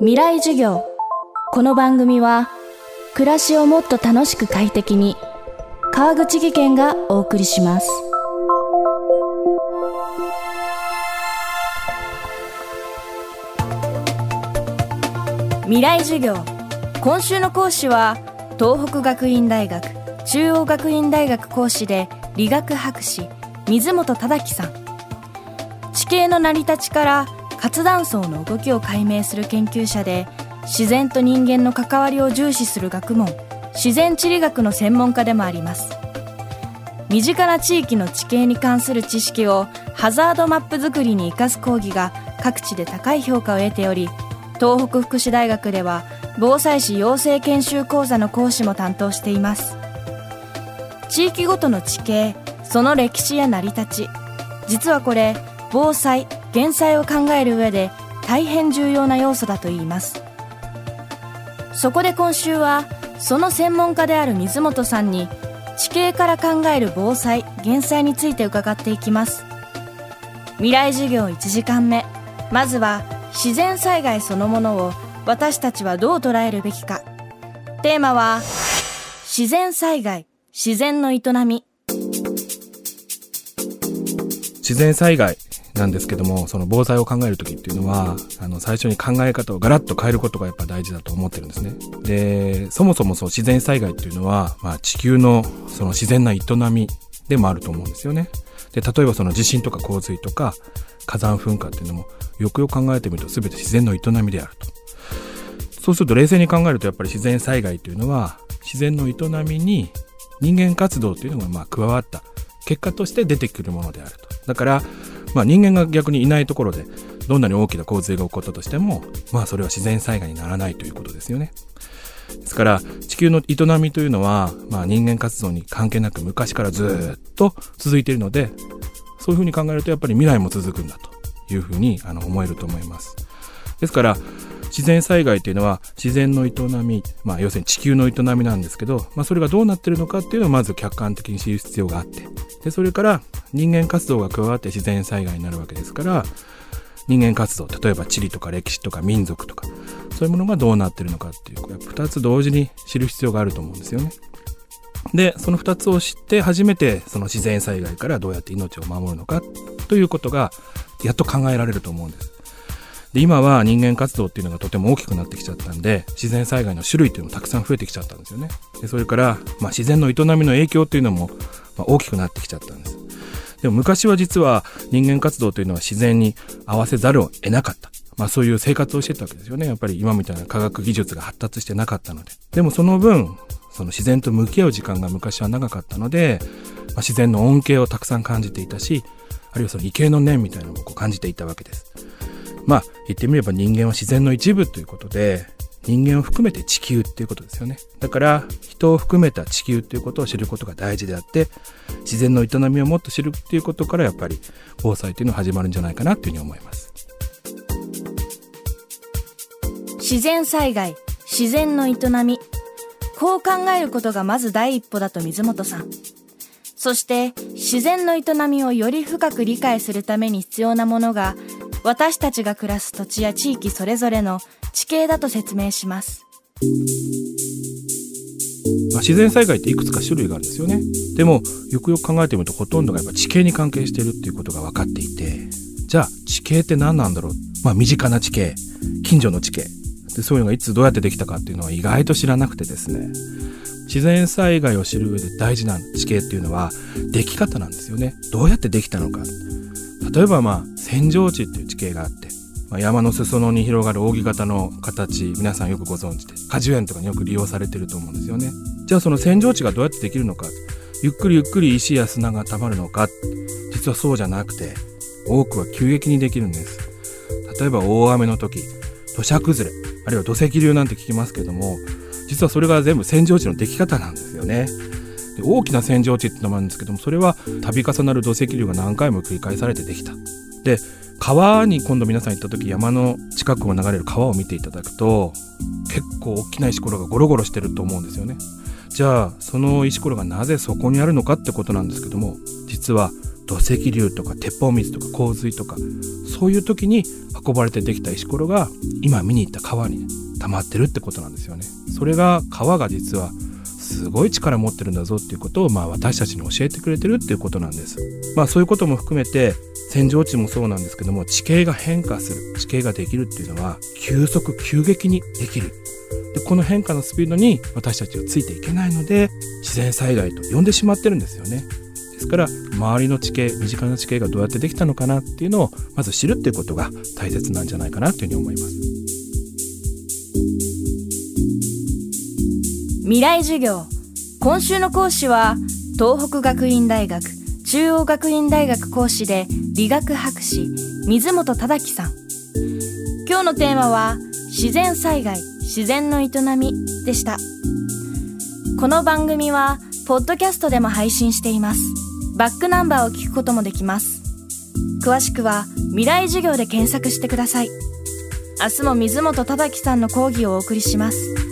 未来授業。この番組は暮らしをもっと楽しく快適に川口義賢がお送りします。未来授業。今週の講師は東北学院大学中央学院大学講師で理学博士水本忠樹さん。地形の成り立ちから活断層の動きを解明する研究者で自然と人間の関わりを重視する学問自然地理学の専門家でもあります。身近な地域の地形に関する知識をハザードマップ作りに生かす講義が各地で高い評価を得ており東北福祉大学では防災士養成研修講座の講師も担当しています。地域ごとの地形その歴史や成り立ち実はこれ防災減災を考える上で大変重要な要素だといいます。そこで今週はその専門家である水本さんに地形から考える防災減災について伺っていきます。未来授業1時間目。まずは自然災害そのものを私たちはどう捉えるべきか。テーマは自然災害自然の営み。自然災害。なんですけども、その防災を考えるときっていうのは、あの、最初に考え方をガラッと変えることがやっぱ大事だと思ってるんですね。で、そもそもそう自然災害っていうのは、まあ地球のその自然な営みでもあると思うんですよね。で、例えばその地震とか洪水とか火山噴火っていうのも、よくよく考えてみると全て自然の営みであると。そうすると冷静に考えるとやっぱり自然災害というのは、自然の営みに人間活動というのがまあ加わった結果として出てくるものであると。だから、まあ、人間が逆にいないところでどんなに大きな洪水が起こったとしても、まあ、それは自然災害にならないということですよね。ですから地球の営みというのは、まあ、人間活動に関係なく昔からずっと続いているのでそういうふうに考えるとやっぱり未来も続くんだというふうにあの思えると思います。ですから自然災害というのは自然の営み、まあ、要するに地球の営みなんですけど、まあ、それがどうなってるのかっていうのをまず客観的に知る必要があってでそれから人間活動が加わって自然災害になるわけですから人間活動例えば地理とか歴史とか民族とかそういうものがどうなってるのかっていう2つ同時に知る必要があると思うんですよね。でその2つを知って初めてその自然災害からどうやって命を守るのかということがやっと考えられると思うんです。で今は人間活動っていうのがとても大きくなってきちゃったんで自然災害の種類っていうのもたくさん増えてきちゃったんですよねでそれから、まあ、自然の営みの影響っていうのも、まあ、大きくなってきちゃったんですでも昔は実は人間活動というのは自然に合わせざるを得なかったまあそういう生活をしてたわけですよね。やっぱり今みたいな科学技術が発達してなかったので。でもその分、その自然と向き合う時間が昔は長かったので、まあ、自然の恩恵をたくさん感じていたし、あるいはその畏敬の念みたいなのをこう感じていたわけです。まあ言ってみれば人間は自然の一部ということで人間を含めて地球っていうことですよね。だから人を含めた地球っていうことを知ることが大事であって自然の営みをもっと知るっていうことからやっぱり防災っていうのは始まるんじゃないかなっていうふうに思います。自然災害自然の営み。こう考えることがまず第一歩だと水本さん。そして自然の営みをより深く理解するために必要なものが私たちが暮らす土地や地域それぞれの地形だと説明します。まあ、自然災害っていくつか種類があるんですよね。でもよくよく考えてみるとほとんどがやっぱ地形に関係しているっていうことが分かっていて。じゃあ地形って何なんだろう？まあ身近な地形。近所の地形。でそういうのがいつどうやってできたかっていうのは意外と知らなくてですね。自然災害を知る上で大事な地形っていうのはでき方なんですよね。どうやってできたのか。例えばまあ扇状地っていう地形があって、まあ、山の裾野に広がる扇形の形皆さんよくご存知で果樹園とかによく利用されてると思うんですよね。じゃあその扇状地がどうやってできるのか。ゆっくりゆっくり石や砂が溜まるのか。実はそうじゃなくて多くは急激にできるんです。例えば大雨の時土砂崩れあるいは土石流なんて聞きますけども実はそれが全部扇状地のでき方なんですよね。で大きな扇状地ってのもあるんですけどもそれは度重なる土石流が何回も繰り返されてできた。で川に今度皆さん行った時山の近くを流れる川を見ていただくと結構大きな石ころがゴロゴロしてると思うんですよね。じゃあその石ころがなぜそこにあるのかってことなんですけども実は土石流とか鉄砲水とか洪水とかそういう時に運ばれてできた石ころが今見に行った川に溜まってるってことなんですよね。それが川が実はすごい力持ってるんだぞっていうことを、まあ、私たちに教えてくれてるっていうことなんです。まあそういうことも含めて扇状地もそうなんですけども地形が変化する地形ができるっていうのは急速急激にできるでこの変化のスピードに私たちはついていけないので自然災害と呼んでしまってるんですよねですから周りの地形身近な地形がどうやってできたのかなっていうのをまず知るっていうことが大切なんじゃないかなというふうに思います未来授業。今週の講師は東北学院大学中央学院大学講師で理学博士水本忠樹さん。今日のテーマは自然災害自然の営みでした。この番組はポッドキャストでも配信しています。バックナンバーを聞くこともできます。詳しくは未来授業で検索してください。明日も水本忠樹さんの講義をお送りします。